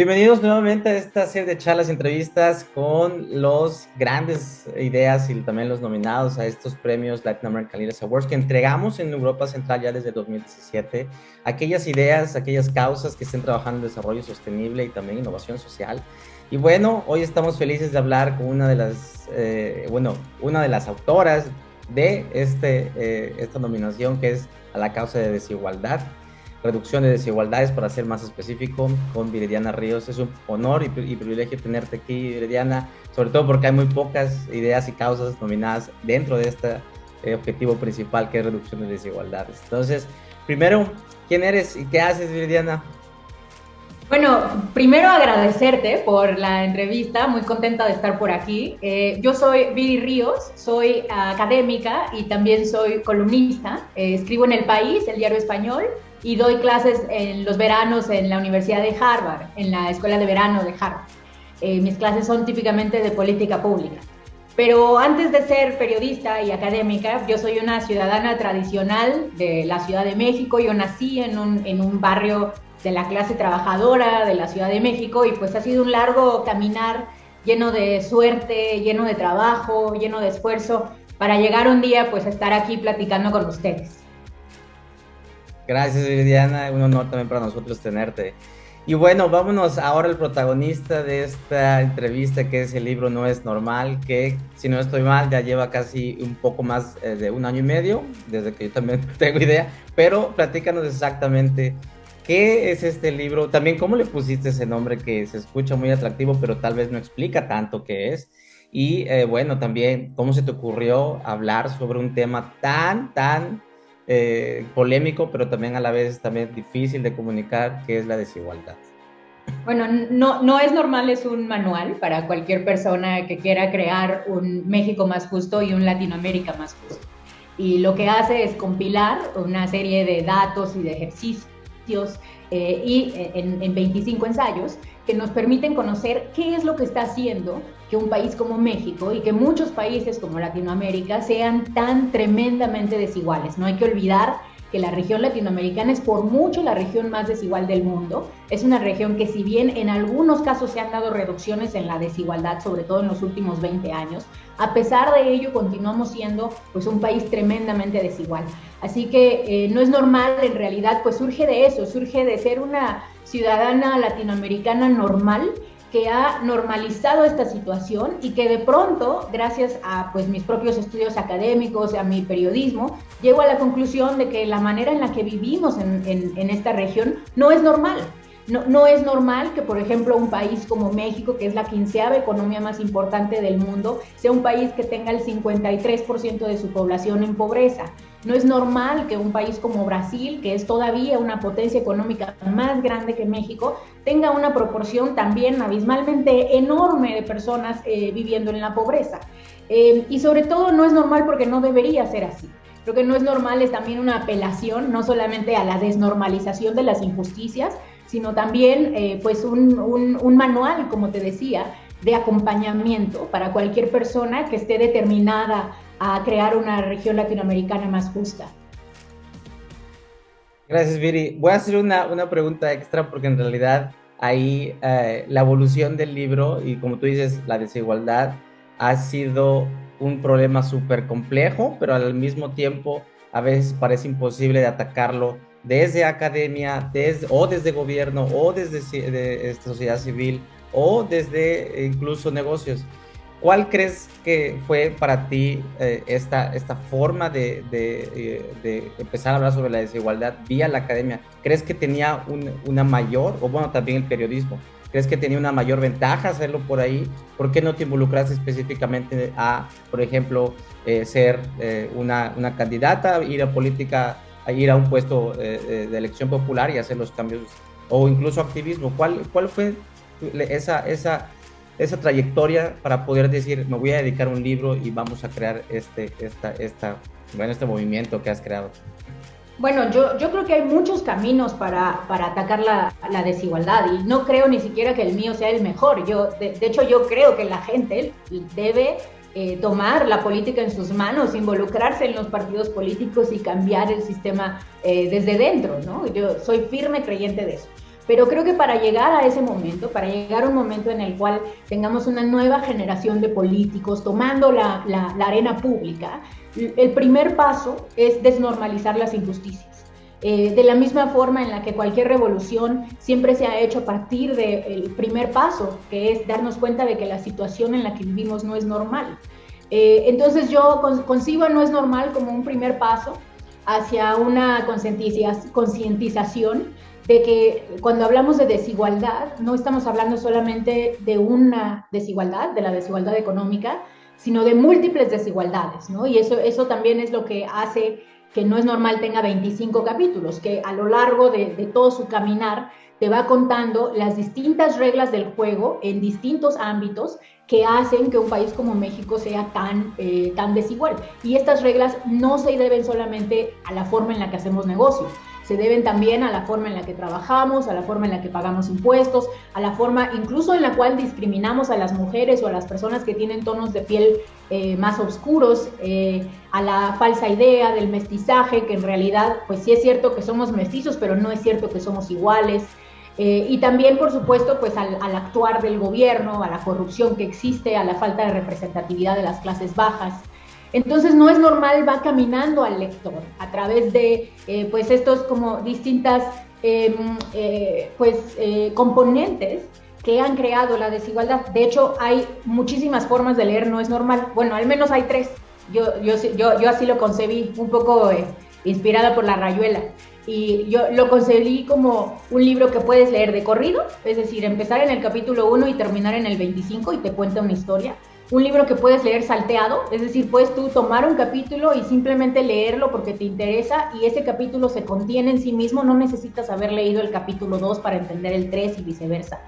Bienvenidos nuevamente a esta serie de charlas y entrevistas con los grandes ideas y también los nominados a estos premios Latin American Leaders Awards que entregamos en Europa Central ya desde 2017. Aquellas ideas, aquellas causas que estén trabajando en desarrollo sostenible y también innovación social. Y bueno, hoy estamos felices de hablar con una de las, eh, bueno, una de las autoras de este, eh, esta nominación que es a la causa de desigualdad reducción de desigualdades, para ser más específico, con Viridiana Ríos. Es un honor y, privilegio tenerte aquí, Viridiana, sobre todo porque hay muy pocas ideas y causas nominadas dentro de este eh, objetivo principal, que es reducción de desigualdades. Entonces, primero, ¿quién eres y qué haces, Viridiana? Bueno, primero agradecerte por la entrevista, muy contenta de estar por aquí. Eh, yo soy Viri Ríos, soy académica y también soy columnista. Eh, escribo en El País, el diario español, y doy clases en los veranos en la Universidad de Harvard, en la Escuela de Verano de Harvard. Eh, mis clases son típicamente de política pública. Pero antes de ser periodista y académica, yo soy una ciudadana tradicional de la Ciudad de México. Yo nací en un, en un barrio de la clase trabajadora de la Ciudad de México y pues ha sido un largo caminar lleno de suerte, lleno de trabajo, lleno de esfuerzo para llegar un día pues a estar aquí platicando con ustedes. Gracias, Viridiana. Un honor también para nosotros tenerte. Y bueno, vámonos ahora al protagonista de esta entrevista, que es el libro No es normal, que si no estoy mal ya lleva casi un poco más eh, de un año y medio, desde que yo también tengo idea, pero platícanos exactamente qué es este libro, también cómo le pusiste ese nombre que se escucha muy atractivo, pero tal vez no explica tanto qué es. Y eh, bueno, también cómo se te ocurrió hablar sobre un tema tan, tan eh, polémico, pero también a la vez también difícil de comunicar, que es la desigualdad. Bueno, no, no es normal, es un manual para cualquier persona que quiera crear un México más justo y un Latinoamérica más justo. Y lo que hace es compilar una serie de datos y de ejercicios eh, y eh, en, en 25 ensayos que nos permiten conocer qué es lo que está haciendo que un país como México y que muchos países como Latinoamérica sean tan tremendamente desiguales. No hay que olvidar que la región latinoamericana es por mucho la región más desigual del mundo. Es una región que si bien en algunos casos se han dado reducciones en la desigualdad, sobre todo en los últimos 20 años, a pesar de ello continuamos siendo pues un país tremendamente desigual. Así que eh, no es normal, en realidad pues surge de eso, surge de ser una ciudadana latinoamericana normal que ha normalizado esta situación y que de pronto, gracias a pues, mis propios estudios académicos, a mi periodismo, llego a la conclusión de que la manera en la que vivimos en, en esta región no es normal. No, es normal que, por ejemplo, un país como México, que es la quinceava economía más importante del mundo, sea un país que tenga el 53% de su población en pobreza. No es normal que un país como Brasil, que es todavía una potencia económica más grande que México, tenga una proporción también abismalmente enorme de personas eh, viviendo en la pobreza. Eh, y sobre todo no es normal porque no debería ser así. Lo que no es normal es también una apelación no solamente a la desnormalización de las injusticias, sino también eh, pues un, un manual, como te decía, de acompañamiento para cualquier persona que esté determinada a crear una región latinoamericana más justa. Gracias, Viri. Voy a hacer una, una pregunta extra porque en realidad ahí eh, la evolución del libro y como tú dices, la desigualdad ha sido un problema súper complejo, pero al mismo tiempo a veces parece imposible de atacarlo desde academia desde, o desde gobierno o desde de, sociedad civil o desde incluso negocios. ¿Cuál crees que fue para ti eh, esta, esta forma de, de, de, empezar a hablar sobre la desigualdad vía la academia? ¿Crees que tenía un, una mayor, o bueno, también el periodismo, ¿crees que tenía una mayor ventaja hacerlo por ahí? ¿Por qué no te involucraste específicamente a, por ejemplo, eh, ser eh, una, una, candidata, ir a política, a ir a un puesto de elección popular y hacer los cambios, o incluso activismo? ¿Cuál, cuál fue esa... esa esa trayectoria para poder decir, me voy a dedicar un libro y vamos a crear este, esta, esta, bueno, este movimiento que has creado? Bueno, yo, yo creo que hay muchos caminos para, para atacar la, la, desigualdad y no creo ni siquiera que el mío sea el mejor. Yo, de, hecho, yo creo que la gente debe eh, tomar la política en sus manos, involucrarse en los partidos políticos y cambiar el sistema eh, desde dentro, ¿no? Yo soy firme creyente de eso. Pero creo que para llegar a ese momento, para llegar a un momento en el cual tengamos una nueva generación de políticos tomando la, la arena pública, el primer paso es desnormalizar las injusticias. Eh, de la misma forma en la que cualquier revolución siempre se ha hecho a partir del primer paso, que es darnos cuenta de que la situación en la que vivimos no es normal. Eh, entonces yo concibo no es normal como un primer paso hacia una concientización de que cuando hablamos de desigualdad no estamos hablando solamente de una desigualdad, de la desigualdad económica, sino de múltiples desigualdades, ¿no? Y eso, eso también es lo que hace que no es normal tenga 25 capítulos, que a lo largo de, todo su caminar te va contando las distintas reglas del juego en distintos ámbitos que hacen que un país como México sea tan, eh, tan desigual. Y estas reglas no se deben solamente a la forma en la que hacemos negocios, se deben también a la forma en la que trabajamos, a la forma en la que pagamos impuestos, a la forma incluso en la cual discriminamos a las mujeres o a las personas que tienen tonos de piel eh, más oscuros, eh, a la falsa idea del mestizaje, que en realidad pues sí es cierto que somos mestizos, pero no es cierto que somos iguales. Eh, y también, por supuesto, pues al, al, actuar del gobierno, a la corrupción que existe, a la falta de representatividad de las clases bajas. Entonces no es normal, va caminando al lector a través de eh, pues estos como distintas em, eh, pues eh, componentes que han creado la desigualdad. De hecho, hay muchísimas formas de leer, no es normal. Bueno, al menos hay tres. Yo, yo, yo, yo así lo concebí, un poco inspirada por la rayuela. Y yo lo concebí como un libro que puedes leer de corrido, es decir, empezar en el capítulo 1 y terminar en el 25 y te cuenta una historia un libro que puedes leer salteado, es decir, puedes tú tomar un capítulo y simplemente leerlo porque te interesa y ese capítulo se contiene en sí mismo, no necesitas haber leído el capítulo 2 para entender el 3 y viceversa.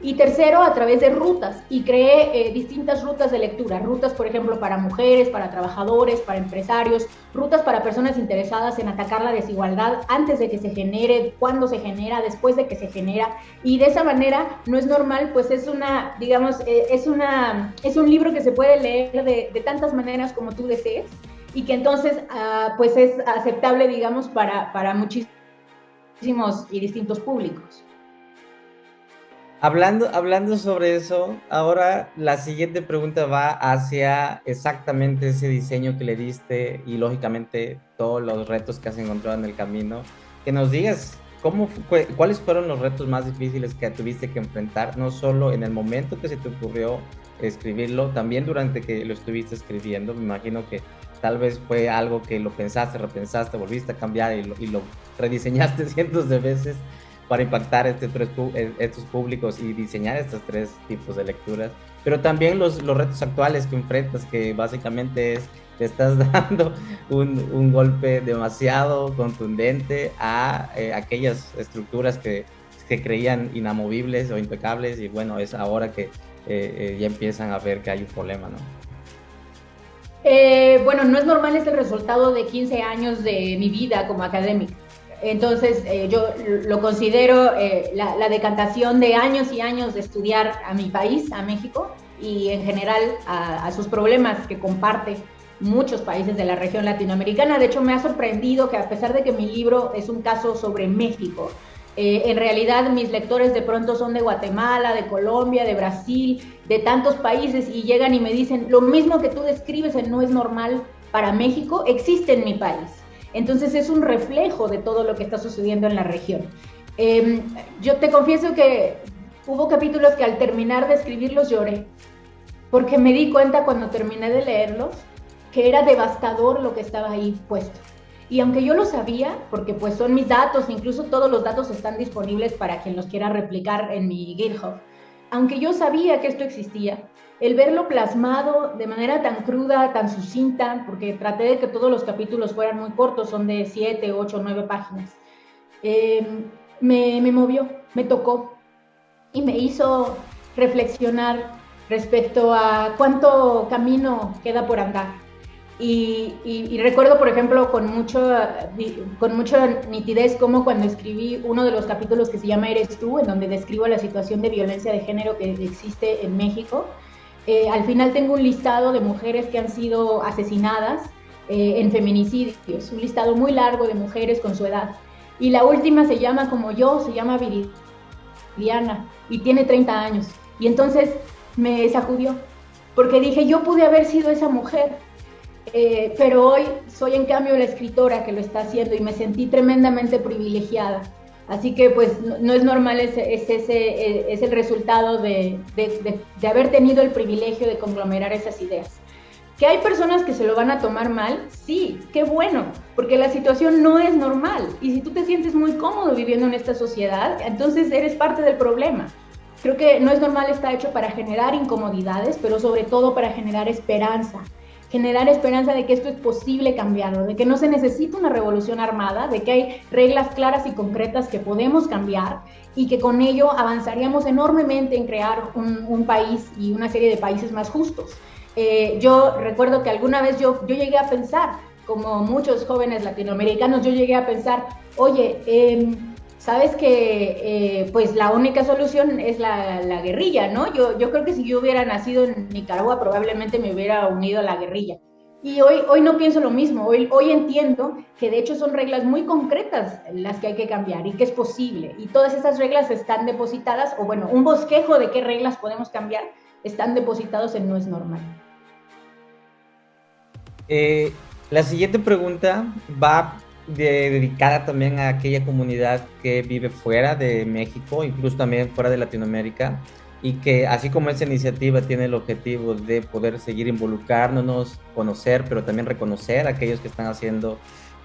Y tercero, a través de rutas. Y creé eh, distintas rutas de lectura. Rutas, por ejemplo, para mujeres, para trabajadores, para empresarios. Rutas para personas interesadas en atacar la desigualdad antes de que se genere, cuando se genera, después de que se genera. Y de esa manera no es normal, pues es una, digamos, eh, es, una, es un libro que se puede leer de, tantas maneras como tú desees. Y que entonces, uh, pues es aceptable, digamos, para, para muchísimos y distintos públicos. Hablando, hablando sobre eso, ahora la siguiente pregunta va hacia exactamente ese diseño que le diste y lógicamente todos los retos que has encontrado en el camino. Que nos digas cómo, cuáles fueron los retos más difíciles que tuviste que enfrentar, no solo en el momento que se te ocurrió escribirlo, también durante que lo estuviste escribiendo. Me imagino que tal vez fue algo que lo pensaste, repensaste, volviste a cambiar y lo, y lo rediseñaste cientos de veces para impactar este tres, eh, estos públicos y diseñar estos tres tipos de lecturas, pero también los, los retos actuales que enfrentas, que básicamente es, te estás dando un, un golpe demasiado contundente a eh, aquellas estructuras que, que, creían inamovibles o impecables y bueno, es ahora que eh, ya empiezan a ver que hay un problema, ¿no? bueno, no es normal este resultado de 15 años de mi vida como académica entonces, eh, yo lo considero eh, la, decantación de años y años de estudiar a mi país, a México, y en general a, sus problemas que comparte muchos países de la región latinoamericana. De hecho, me ha sorprendido que a pesar de que mi libro es un caso sobre México, eh, en realidad mis lectores de pronto son de Guatemala, de Colombia, de Brasil, de tantos países y llegan y me dicen, lo mismo que tú describes en No es normal para México, existe en mi país. Entonces es un reflejo de todo lo que está sucediendo en la región. Em, yo te confieso que hubo capítulos que al terminar de escribirlos lloré, porque me di cuenta cuando terminé de leerlos que era devastador lo que estaba ahí puesto. Y aunque yo lo sabía, porque pues son mis datos, incluso todos los datos están disponibles para quien los quiera replicar en mi GitHub, aunque yo sabía que esto existía, el verlo plasmado de manera tan cruda, tan sucinta, porque traté de que todos los capítulos fueran muy cortos, son de 7, 8, 9 páginas, eh, me, me movió, me tocó y me hizo reflexionar respecto a cuánto camino queda por andar y, recuerdo, por ejemplo, con, mucho, con mucha nitidez como cuando escribí uno de los capítulos que se llama Eres tú, en donde describo la situación de violencia de género que existe en México. Eh, al final tengo un listado de mujeres que han sido asesinadas eh, en feminicidios, un listado muy largo de mujeres con su edad. Y la última se llama como yo, se llama Viridiana y tiene 30 años. Y entonces me sacudió, porque dije, yo pude haber sido esa mujer, eh, pero hoy soy en cambio la escritora que lo está haciendo y me sentí tremendamente privilegiada. Así que pues no, es normal, es, ese, eh, es el resultado de, de, de, haber tenido el privilegio de conglomerar esas ideas. ¿Que hay personas que se lo van a tomar mal? Sí, qué bueno, porque la situación no es normal. Y si tú te sientes muy cómodo viviendo en esta sociedad, entonces eres parte del problema. Creo que no es normal está hecho para generar incomodidades, pero sobre todo para generar esperanza generar esperanza de que esto es posible cambiarlo, de que no se necesita una revolución armada, de que hay reglas claras y concretas que podemos cambiar y que con ello avanzaríamos enormemente en crear un, país y una serie de países más justos. Eh, yo recuerdo que alguna vez yo, yo llegué a pensar, como muchos jóvenes latinoamericanos, yo llegué a pensar, oye, eh, sabes que eh, pues la única solución es la, guerrilla, ¿no? Yo, creo que si yo hubiera nacido en Nicaragua probablemente me hubiera unido a la guerrilla. Y hoy, hoy no pienso lo mismo, hoy, hoy entiendo que de hecho son reglas muy concretas las que hay que cambiar y que es posible. Y todas esas reglas están depositadas, o bueno, un bosquejo de qué reglas podemos cambiar, están depositados en No es normal. Eh, la siguiente pregunta va dedicada también a aquella comunidad que vive fuera de México, incluso también fuera de Latinoamérica, y que así como esa iniciativa tiene el objetivo de poder seguir involucrándonos, conocer, pero también reconocer a aquellos que están haciendo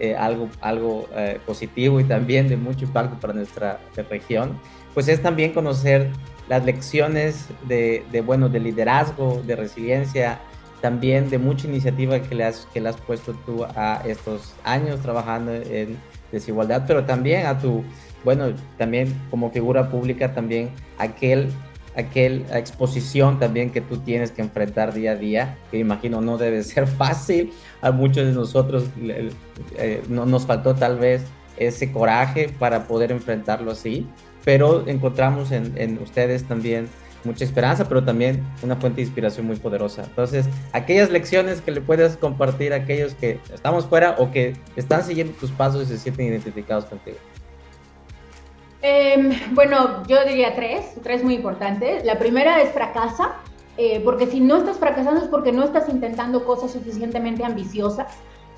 eh, algo, algo eh, positivo y también de mucho impacto para nuestra región, pues es también conocer las lecciones de, de, bueno, de liderazgo, de resiliencia, también de mucha iniciativa que le has, que le has puesto tú a estos años trabajando en desigualdad, pero también a tu, bueno, también como figura pública, también aquel, aquel exposición también que tú tienes que enfrentar día a día, que imagino no debe ser fácil, a muchos de nosotros eh, no, nos faltó tal vez ese coraje para poder enfrentarlo así, pero encontramos en, en ustedes también mucha esperanza, pero también una fuente de inspiración muy poderosa. Entonces, aquellas lecciones que le puedes compartir a aquellos que estamos fuera o que están siguiendo tus pasos y se sienten identificados contigo. Em, bueno, yo diría tres, tres muy importantes. La primera es fracasa, eh, porque si no estás fracasando es porque no estás intentando cosas suficientemente ambiciosas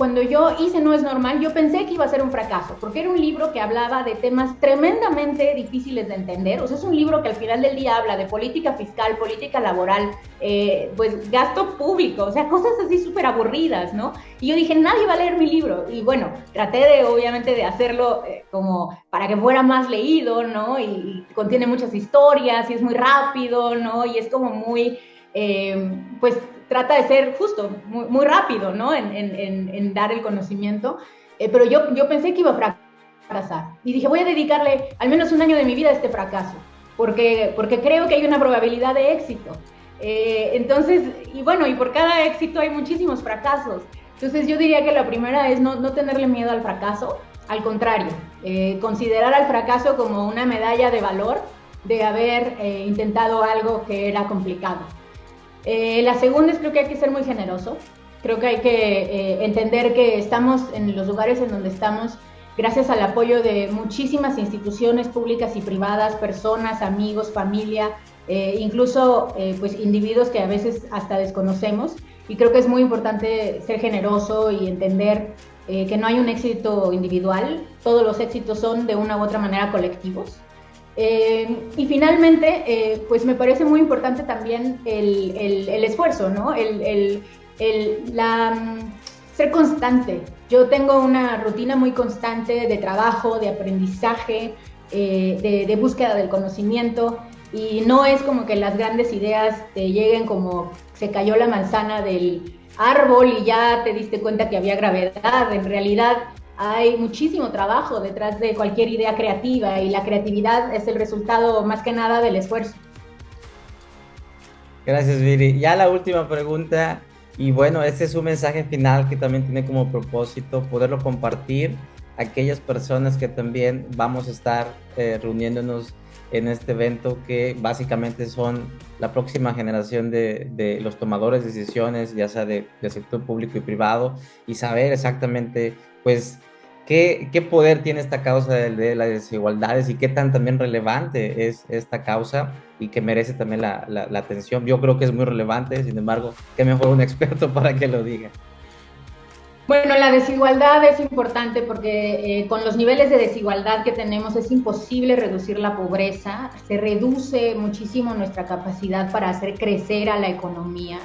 cuando yo hice No es normal, yo pensé que iba a ser un fracaso, porque era un libro que hablaba de temas tremendamente difíciles de entender. O sea, es un libro que al final del día habla de política fiscal, política laboral, eh, pues gasto público, o sea, cosas así súper aburridas, ¿no? Y yo dije, nadie va a leer mi libro. Y bueno, traté de, obviamente, de hacerlo eh, como para que fuera más leído, ¿no? Y, y, contiene muchas historias y es muy rápido, ¿no? Y es como muy, eh, pues trata de ser justo, muy, rápido, ¿no? En, dar el conocimiento. Eh, pero yo, yo pensé que iba a fracasar. Y dije, voy a dedicarle al menos un año de mi vida a este fracaso, porque, porque creo que hay una probabilidad de éxito. Eh, entonces, y bueno, y por cada éxito hay muchísimos fracasos. Entonces yo diría que la primera es no, no tenerle miedo al fracaso, al contrario, considerar al fracaso como una medalla de valor de haber intentado algo que era complicado. Eh, la segunda es creo que hay que ser muy generoso. Creo que hay que eh, entender que estamos en los lugares en donde estamos gracias al apoyo de muchísimas instituciones públicas y privadas, personas, amigos, familia, eh, incluso pues individuos que a veces hasta desconocemos. Y creo que es muy importante ser generoso y entender que no hay un éxito individual, todos los éxitos son de una u otra manera colectivos. Eh, y finalmente, eh, pues me parece muy importante también el, el, esfuerzo, ¿no? El, la, mm, ser constante. Yo tengo una rutina muy constante de trabajo, de aprendizaje, eh, de, búsqueda del conocimiento y no es como que las grandes ideas te lleguen como se cayó la manzana del árbol y ya te diste cuenta que había gravedad. En realidad hay muchísimo trabajo detrás de cualquier idea creativa y la creatividad es el resultado más que nada del esfuerzo. Gracias, Viri. Ya la última pregunta, y bueno, este es un mensaje final que también tiene como propósito poderlo compartir a aquellas personas que también vamos a estar eh, reuniéndonos en este evento que básicamente son la próxima generación de, de los tomadores de decisiones, ya sea de, de sector público y privado, y saber exactamente, pues, ¿qué, ¿qué, poder tiene esta causa de, de, las desigualdades y qué tan también relevante es esta causa y que merece también la, la, la atención? Yo creo que es muy relevante, sin embargo, que mejor un experto para que lo diga. Bueno, la desigualdad es importante porque eh, con los niveles de desigualdad que tenemos es imposible reducir la pobreza, se reduce muchísimo nuestra capacidad para hacer crecer a la economía,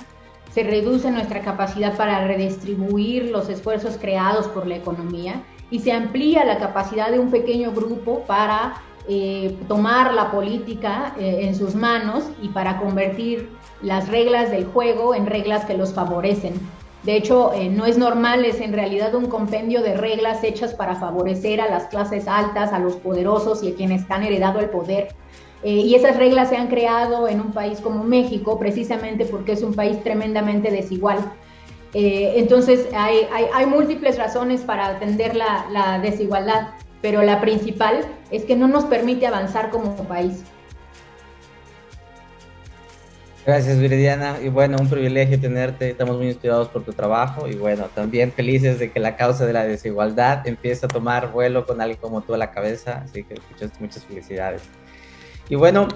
se reduce nuestra capacidad para redistribuir los esfuerzos creados por la economía y se amplía la capacidad de un pequeño grupo para eh, tomar la política eh, en sus manos y para convertir las reglas del juego en reglas que los favorecen. De hecho, eh, no es normal, es en realidad un compendio de reglas hechas para favorecer a las clases altas, a los poderosos y a quienes han heredado el poder. Y esas reglas se han creado en un país como México precisamente porque es un país tremendamente desigual. Eh, entonces, hay, múltiples razones para atender la, desigualdad, pero la principal es que no nos permite avanzar como país. Gracias, Viridiana. Y bueno, un privilegio tenerte. Estamos muy inspirados por tu trabajo y bueno, también felices de que la causa de la desigualdad empiece a tomar vuelo con alguien como tú a la cabeza. Así que muchas, muchas felicidades. Y bueno.